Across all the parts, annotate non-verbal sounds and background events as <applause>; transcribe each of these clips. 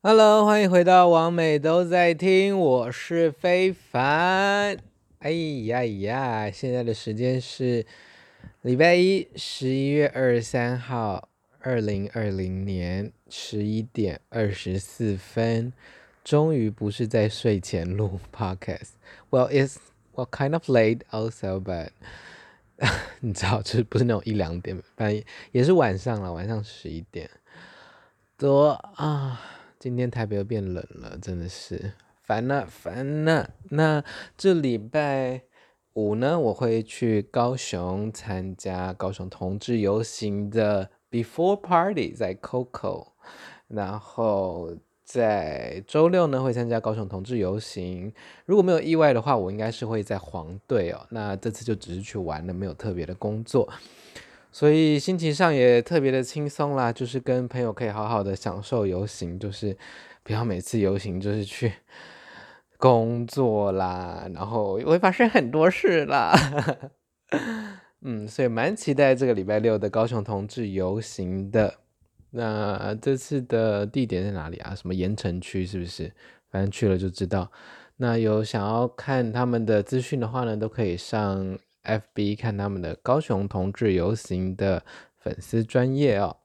Hello，欢迎回到网美都在听，我是非凡。哎呀呀，现在的时间是礼拜一，十一月二十三号，二零二零年十一点二十四分，终于不是在睡前录 Podcast。Well, it's well kind of late also, but <laughs> 你知道，就是不是那种一两点，反正也是晚上了，晚上十一点多啊。今天台北又变冷了，真的是烦了烦了。那这礼拜五呢，我会去高雄参加高雄同志游行的 Before Party，在 COCO。然后在周六呢，会参加高雄同志游行。如果没有意外的话，我应该是会在黄队哦。那这次就只是去玩了，没有特别的工作。所以心情上也特别的轻松啦，就是跟朋友可以好好的享受游行，就是不要每次游行就是去工作啦，然后会发生很多事啦。<laughs> 嗯，所以蛮期待这个礼拜六的高雄同志游行的。那这次的地点在哪里啊？什么盐城区是不是？反正去了就知道。那有想要看他们的资讯的话呢，都可以上。FB 看他们的高雄同志游行的粉丝专业哦。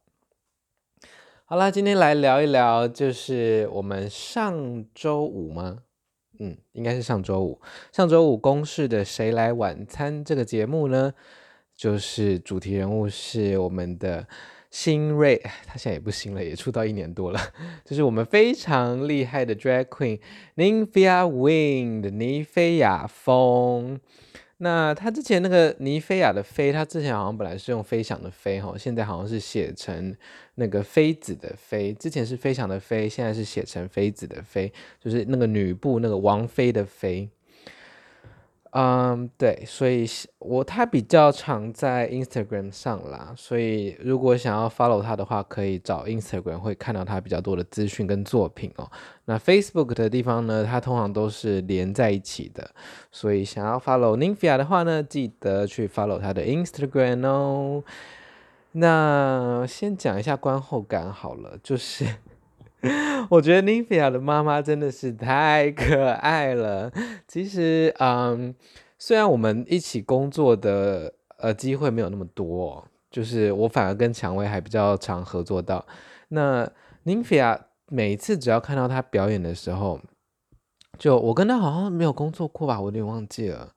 好啦，今天来聊一聊，就是我们上周五吗？嗯，应该是上周五。上周五公视的《谁来晚餐》这个节目呢，就是主题人物是我们的新锐，他现在也不新了，也出道一年多了，就是我们非常厉害的 Drag Queen Ninfia Wing 的尼菲亚风。那他之前那个尼菲亚的菲，他之前好像本来是用飞翔的飞哈，现在好像是写成那个妃子的妃，之前是飞翔的飞，现在是写成妃子的妃，就是那个女部那个王妃的妃。嗯对，所以我他比较常在 Instagram 上啦，所以如果想要 follow 他的话，可以找 Instagram 会看到他比较多的资讯跟作品哦。那 Facebook 的地方呢，它通常都是连在一起的，所以想要 follow Nymphia 的话呢，记得去 follow 他的 Instagram 哦。那先讲一下观后感好了，就是。<laughs> 我觉得 Nymphia 的妈妈真的是太可爱了。其实，嗯，虽然我们一起工作的呃机会没有那么多，就是我反而跟蔷薇还比较常合作到。那 Nymphia 每次只要看到她表演的时候，就我跟她好像没有工作过吧，我有点忘记了。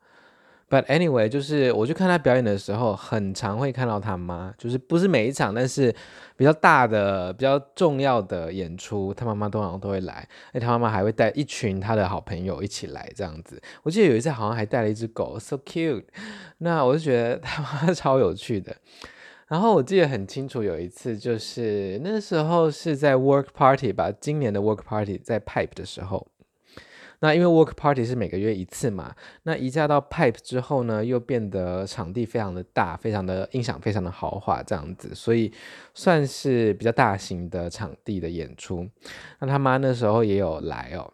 But anyway，就是我去看他表演的时候，很常会看到他妈，就是不是每一场，但是比较大的、比较重要的演出，他妈妈通常都会来。哎，他妈妈还会带一群他的好朋友一起来，这样子。我记得有一次好像还带了一只狗，so cute。<laughs> 那我就觉得他妈 <laughs> 超有趣的。然后我记得很清楚，有一次就是那时候是在 work party 吧，今年的 work party 在 Pipe 的时候。那因为 work party 是每个月一次嘛，那移驾到 Pipe 之后呢，又变得场地非常的大，非常的音响非常的豪华这样子，所以算是比较大型的场地的演出。那他妈那时候也有来哦，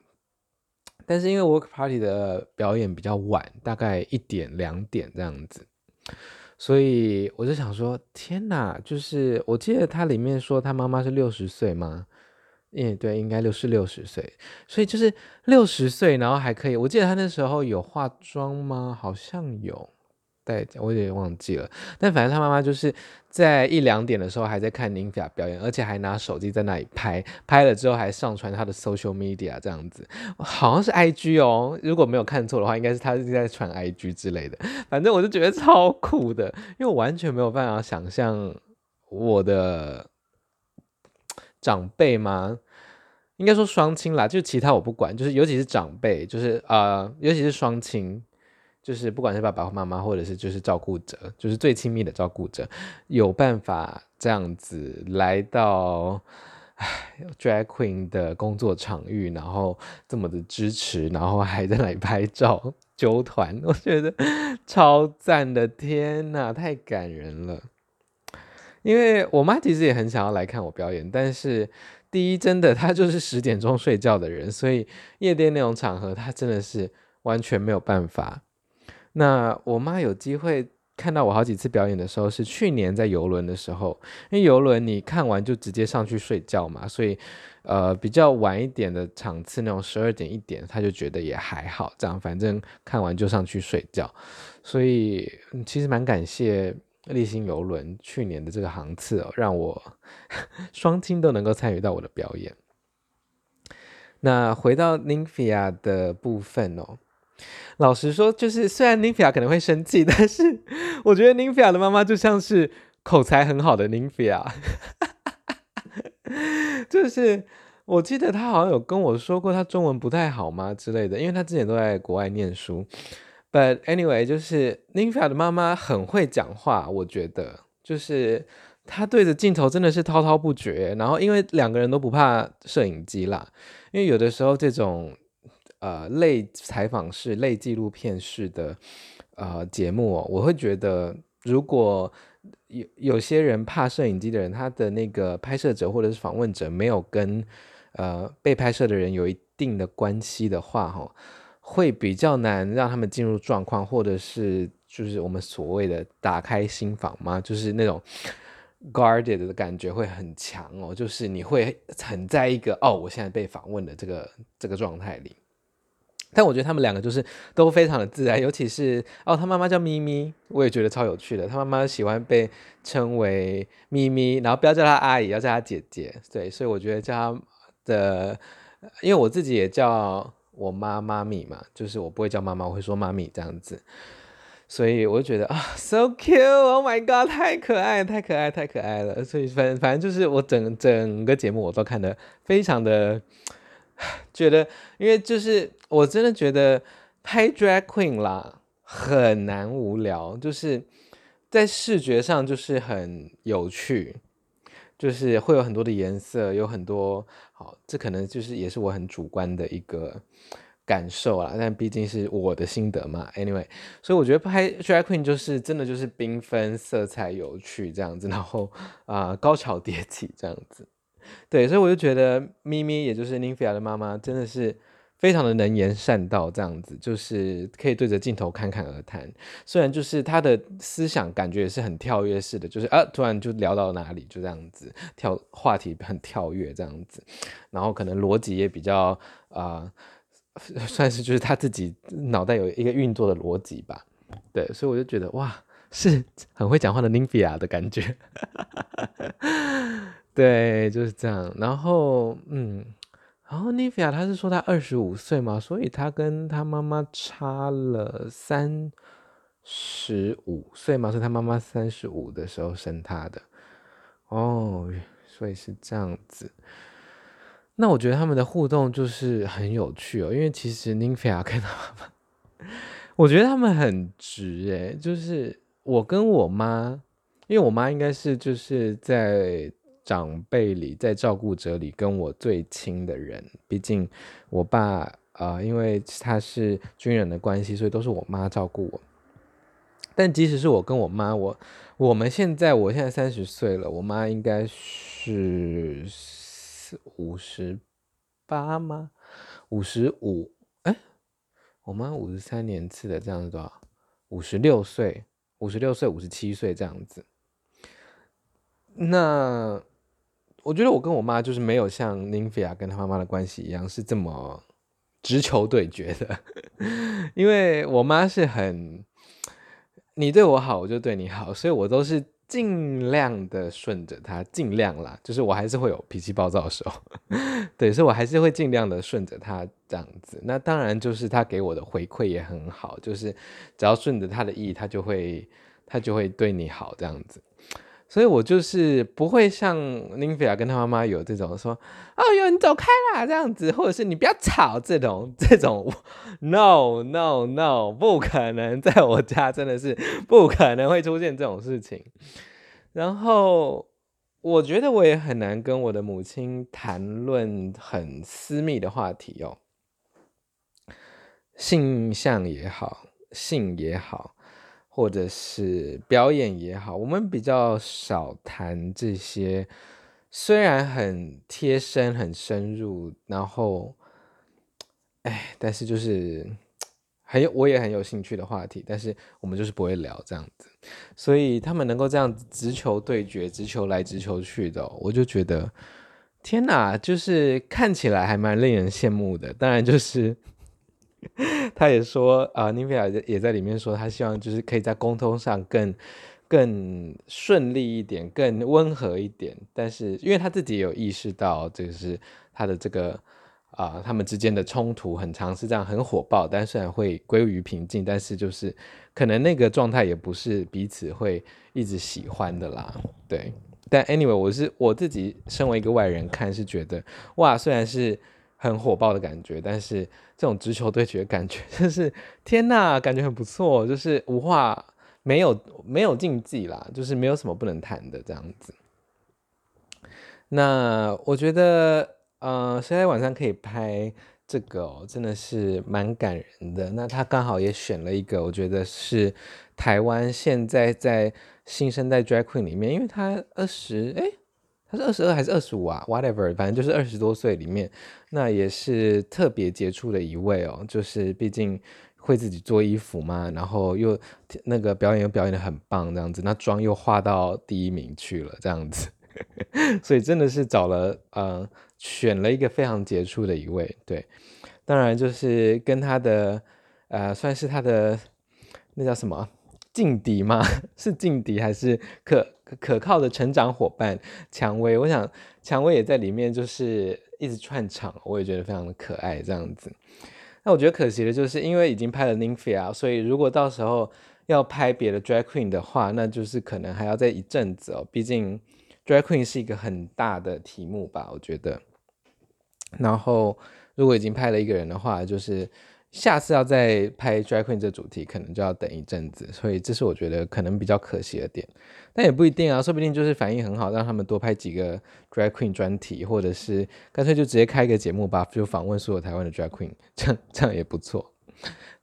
但是因为 work party 的表演比较晚，大概一点两点这样子，所以我就想说，天哪，就是我记得他里面说他妈妈是六十岁吗？嗯，对，应该六是六十岁，所以就是六十岁，然后还可以。我记得他那时候有化妆吗？好像有，对，我有点忘记了。但反正他妈妈就是在一两点的时候还在看 Nymphia 表演，而且还拿手机在那里拍，拍了之后还上传他的 social media 这样子，好像是 IG 哦，如果没有看错的话，应该是他是在传 IG 之类的。反正我就觉得超酷的，因为我完全没有办法想象我的。长辈吗？应该说双亲啦，就其他我不管，就是尤其是长辈，就是呃，尤其是双亲，就是不管是爸爸或妈妈，或者是就是照顾者，就是最亲密的照顾者，有办法这样子来到唉 Drag Queen 的工作场域，然后这么的支持，然后还在那里拍照揪团，我觉得 <laughs> 超赞的，天哪，太感人了。因为我妈其实也很想要来看我表演，但是第一，真的她就是十点钟睡觉的人，所以夜店那种场合她真的是完全没有办法。那我妈有机会看到我好几次表演的时候，是去年在游轮的时候，因为游轮你看完就直接上去睡觉嘛，所以呃比较晚一点的场次那种十二点一点，她就觉得也还好，这样反正看完就上去睡觉，所以其实蛮感谢丽星游轮去年的这个航次哦，让我 <laughs> 双亲都能够参与到我的表演。那回到 Nymphia 的部分哦。老实说，就是虽然 Nymphia 可能会生气，<laughs> 但是我觉得 Nymphia 的妈妈就像是口才很好的 Nymphia，<laughs> 就是我记得她好像有跟我说过她中文不太好吗之类的，因为她之前都在国外念书。But anyway，就是 Nina 的妈妈很会讲话，我觉得就是她对着镜头真的是滔滔不绝。然后因为两个人都不怕摄影机啦，因为有的时候这种。呃，类采访式、类纪录片式的呃节目哦，我会觉得，如果有有些人怕摄影机的人，他的那个拍摄者或者是访问者没有跟呃被拍摄的人有一定的关系的话，哈，会比较难让他们进入状况，或者是就是我们所谓的打开心房嘛，就是那种 guarded 的感觉会很强哦，就是你会很在一个哦，我现在被访问的这个这个状态里。但我觉得他们两个就是都非常的自然，尤其是哦，他妈妈叫咪咪，我也觉得超有趣的。他妈妈喜欢被称为咪咪，然后不要叫她阿姨，要叫她姐姐。对，所以我觉得叫她的，因为我自己也叫我妈妈咪嘛，就是我不会叫妈妈，我会说妈咪这样子。所以我就觉得啊，so cute，Oh my god，太可爱，太可爱，太可爱了。所以反反正就是我整整个节目我都看得非常的。觉得，因为就是我真的觉得拍 drag queen 啦很难无聊，就是在视觉上就是很有趣，就是会有很多的颜色，有很多好，这可能就是也是我很主观的一个感受啦，但毕竟是我的心得嘛。Anyway，所以我觉得拍 drag queen 就是真的就是缤纷、色彩有趣这样子，然后啊、高潮迭起这样子。对，所以我就觉得咪咪，也就是 Nymphia 的妈妈，真的是非常的能言善道，这样子就是可以对着镜头侃侃而谈。虽然就是他的思想感觉也是很跳跃式的，就是啊，突然就聊到哪里就这样子跳话题很跳跃这样子，然后可能逻辑也比较啊、算是就是他自己脑袋有一个运作的逻辑吧。对，所以我就觉得哇，是很会讲话的 n i n v i a 的感觉。<laughs> 对，就是这样。然后，嗯，然后 Nymphia 他是说他二十五岁嘛，所以他跟他妈妈差了三十五岁嘛，是他妈妈三十五的时候生他的。哦，所以是这样子。那我觉得他们的互动就是很有趣哦，因为其实 Nymphia 跟他妈妈，我觉得他们很直诶，就是我跟我妈，因为我妈应该是就是在。长辈里，在照顾者里，跟我最亲的人，毕竟我爸啊、呃，因为他是军人的关系，所以都是我妈照顾我。但即使是我跟我妈，我我们现在，我现在三十岁了，我妈应该是五十八吗？五十五？哎，我妈五十三年次的，这样子多少？五十六岁，五十六岁，五十七岁这样子。那。我觉得我跟我妈就是没有像 Nymphia 跟她妈妈的关系一样是这么直球对决的，<laughs> 因为我妈是很你对我好我就对你好，所以我都是尽量的顺着她，尽量啦，就是我还是会有脾气暴躁的时候，<laughs> 对，所以我还是会尽量的顺着她这样子。那当然就是她给我的回馈也很好，就是只要顺着她的意，她就会她就会对你好这样子。所以我就是不会像林菲亚跟他妈妈有这种说，哦哟你走开啦这样子，或者是你不要吵这种这种，no no no 不可能，在我家真的是不可能会出现这种事情。然后我觉得我也很难跟我的母亲谈论很私密的话题哦，性向也好，性也好。或者是表演也好，我们比较少谈这些，虽然很贴身、很深入，然后，哎，但是就是很有，我也很有兴趣的话题，但是我们就是不会聊这样子。所以他们能够这样子直球对决，直球来直球去的，我就觉得天哪，就是看起来还蛮令人羡慕的。当然，就是 <laughs> 他也说啊，妮维亚也在里面说，他希望就是可以在沟通上更更顺利一点，更温和一点。但是，因为他自己有意识到，这个是他的这个。啊、他们之间的冲突很长，是这样很火爆，但虽然会归于平静，但是就是可能那个状态也不是彼此会一直喜欢的啦。对，但 anyway，我是我自己身为一个外人看是觉得，哇，虽然是很火爆的感觉，但是这种直球对决的感觉，就是天呐，感觉很不错，就是无话没有没有禁忌啦，就是没有什么不能谈的这样子。那我觉得。呃，谁来晚上可以拍这个哦，真的是蛮感人的。那他刚好也选了一个，我觉得是台湾现在在新生代 drag queen 里面，因为他二十，哎，他是二十二还是二十五啊？Whatever，反正就是二十多岁里面，那也是特别杰出的一位哦。就是毕竟会自己做衣服嘛，然后又那个表演又表演得很棒，这样子，那妆又化到第一名去了，这样子，<laughs> 所以真的是找了呃。选了一个非常杰出的一位，对，当然就是跟他的，呃，算是他的那叫什么劲敌吗？<laughs> 是劲敌还是可可靠的成长伙伴？蔷薇，我想蔷薇也在里面，就是一直串场，我也觉得非常的可爱，这样子。那我觉得可惜的就是，因为已经拍了 Nymphia，所以如果到时候要拍别的 Drag Queen 的话，那就是可能还要再一阵子哦。毕竟 Drag Queen 是一个很大的题目吧，我觉得。然后，如果已经拍了一个人的话，就是下次要再拍 Drag Queen 这主题，可能就要等一阵子。所以，这是我觉得可能比较可惜的点。但也不一定啊，说不定就是反应很好，让他们多拍几个 Drag Queen 专题，或者是干脆就直接开一个节目吧，就访问所有台湾的 Drag Queen，这样这样也不错。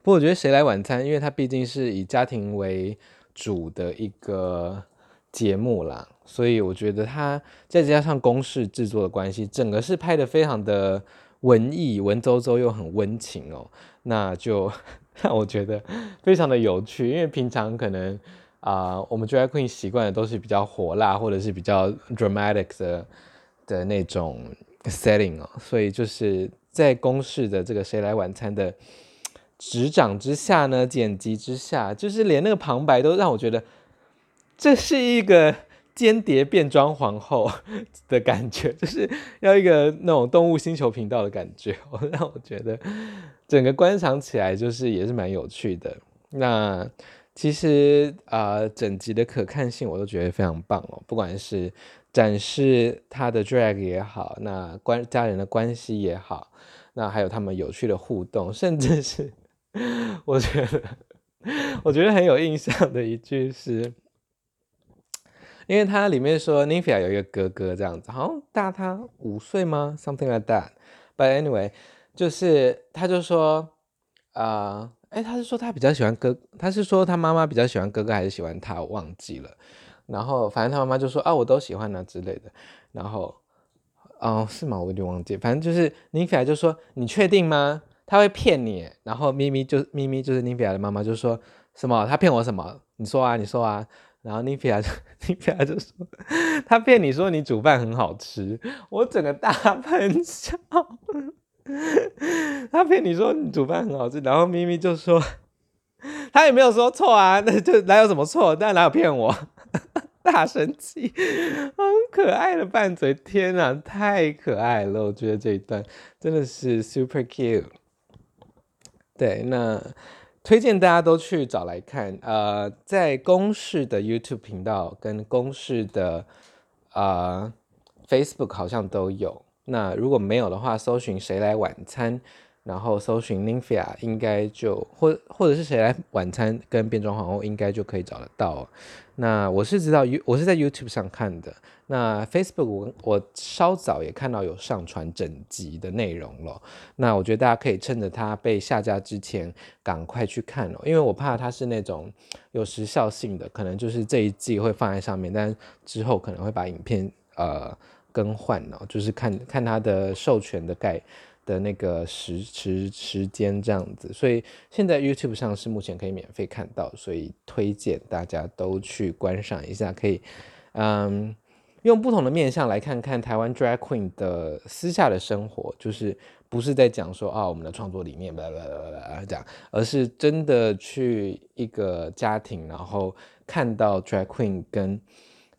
不过，我觉得谁来晚餐，因为它毕竟是以家庭为主的一个节目啦。所以我觉得它再加上公式制作的关系，整个是拍得非常的文艺、文绉绉又很温情哦，那就 <laughs> 让我觉得非常的有趣。因为平常可能啊、我们 Drag Queen 习惯的都是比较火辣或者是比较 dramatic 的的那种 setting 哦，所以就是在公视的这个谁来晚餐的执掌之下呢，剪辑之下，就是连那个旁白都让我觉得这是一个。间谍变装皇后的感觉，就是要一个那种动物星球频道的感觉，<laughs> 让我觉得整个观赏起来就是也是蛮有趣的。那其实啊、整集的可看性我都觉得非常棒哦，不管是展示他的 drag 也好，那关家人的关系也好，那还有他们有趣的互动，甚至是 <laughs> 我觉得我觉得很有印象的一句是。因为它里面说 Nymphia 有一个哥哥这样子，好像大他五岁吗？Something like that. But anyway，就是他就说，啊、呃，诶，他是说他比较喜欢哥，他是说他妈妈比较喜欢哥哥还是喜欢他？我忘记了。然后反正他妈妈就说啊，我都喜欢啊之类的。然后，哦，是吗？我有点忘记。反正就是 Nymphia 就说你确定吗？他会骗你。然后咪咪就咪咪就是 Nymphia 的妈妈就说什么？他骗我什么？你说啊，你说啊。然后 Nymphia 就 <laughs> Nymphia 就说，他骗你说你煮饭很好吃，我整个大喷笑。<laughs> 他骗你说你煮饭很好吃，然后咪咪就说，他也没有说错啊，那 <laughs> 就哪有什么错？但哪有骗我？大生气，很可爱的拌嘴，天哪，太可爱了！我觉得这一段真的是 super cute。对，那。推荐大家都去找来看，呃，在公式的 YouTube 频道跟公式的呃 Facebook 好像都有。那如果没有的话，搜寻谁来晚餐，然后搜寻 Nymphia 应该就或或者是谁来晚餐跟变装皇后应该就可以找得到。那我是知道我是在 YouTube 上看的。那 Facebook 我我稍早也看到有上传整集的内容了，那我觉得大家可以趁着它被下架之前赶快去看哦，因为我怕它是那种有时效性的，可能就是这一季会放在上面，但之后可能会把影片呃更换哦，就是看看它的授权的概的那个时时时间这样子，所以现在 YouTube 上是目前可以免费看到，所以推荐大家都去观赏一下，可以嗯用不同的面向来看看台湾 Drag Queen 的私下的生活，就是不是在讲说啊我们的创作理念啦啦啦啦这样，而是真的去一个家庭，然后看到 Drag Queen 跟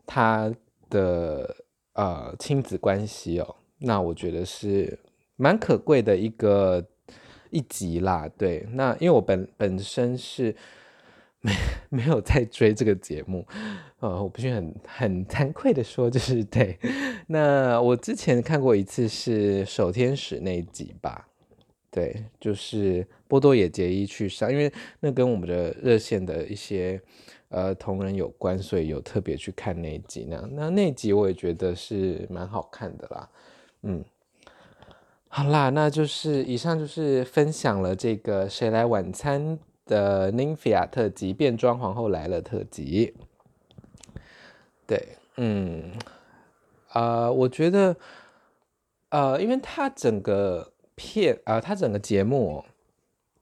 他的呃亲子关系哦，那我觉得是。蛮可贵的一个一集啦，对，那因为我本本身是 <laughs> 没 <laughs> 没有在追这个节目，呃，我必须很很惭愧的说，就是对，那我之前看过一次是守天使那一集吧，对，就是波多野结衣去上，因为那跟我们的热线的一些呃同仁有关，所以有特别去看那一集，那那那集我也觉得是蛮好看的啦，嗯。好啦，那就是以上就是分享了这个谁来晚餐的 Nymphia 特辑，变装皇后来了特辑。对，嗯，呃，我觉得，呃，因为它整个片啊，呃，它整个节目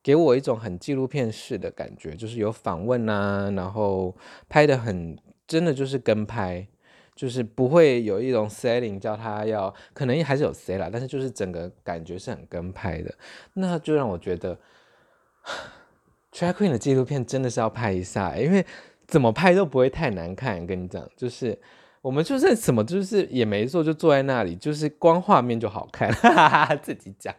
给我一种很纪录片式的感觉，就是有访问啊，然后拍得很，真的就是跟拍。就是不会有一种 setting 叫他要，可能还是有 set 啦，但是就是整个感觉是很跟拍的，那就让我觉得 Drag Queen 的纪录片真的是要拍一下，因为怎么拍都不会太难看。跟你讲，就是我们就是什么就是也没做，就坐在那里，就是光画面就好看，哈哈哈，自己讲。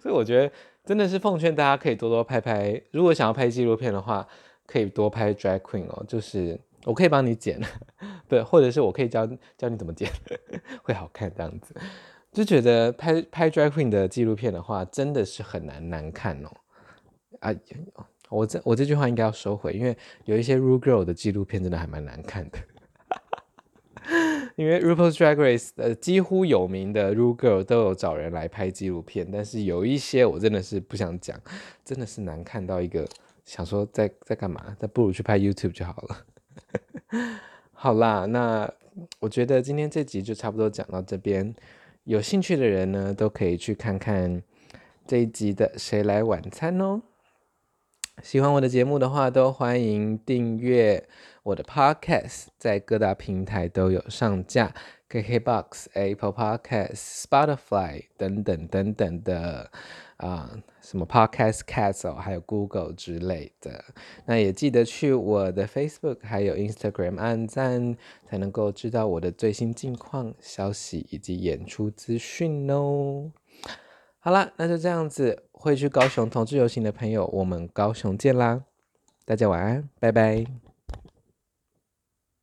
所以我觉得真的是奉劝大家可以多多拍拍，如果想要拍纪录片的话，可以多拍 Drag Queen 哦，就是。我可以帮你剪，对，或者是我可以教教你怎么剪，会好看这样子。就觉得拍拍 Drag Queen 的纪录片的话，真的是很难难看哦。啊，我这我这句话应该要收回，因为有一些 Ru Girl 的纪录片真的还蛮难看的。<laughs> 因为 RuPaul's Drag Race 呃几乎有名的 Ru Girl 都有找人来拍纪录片，但是有一些我真的是不想讲，真的是难看到一个想说在在干嘛，那不如去拍 YouTube 就好了。<laughs> 好啦，那我觉得今天这集就差不多讲到这边。有兴趣的人呢，都可以去看看这一集的《谁来晚餐》哦。喜欢我的节目的话，都欢迎订阅我的 Podcast，在各大平台都有上架，KKBox、Apple Podcast、Spotify 等等等等的。啊、什么 Podcast Castle，还有 Google 之类的，那也记得去我的 Facebook 还有 Instagram 按赞，才能够知道我的最新近况、消息以及演出资讯哦。好啦，那就这样子，会去高雄同志游行的朋友，我们高雄见啦，大家晚安，拜拜。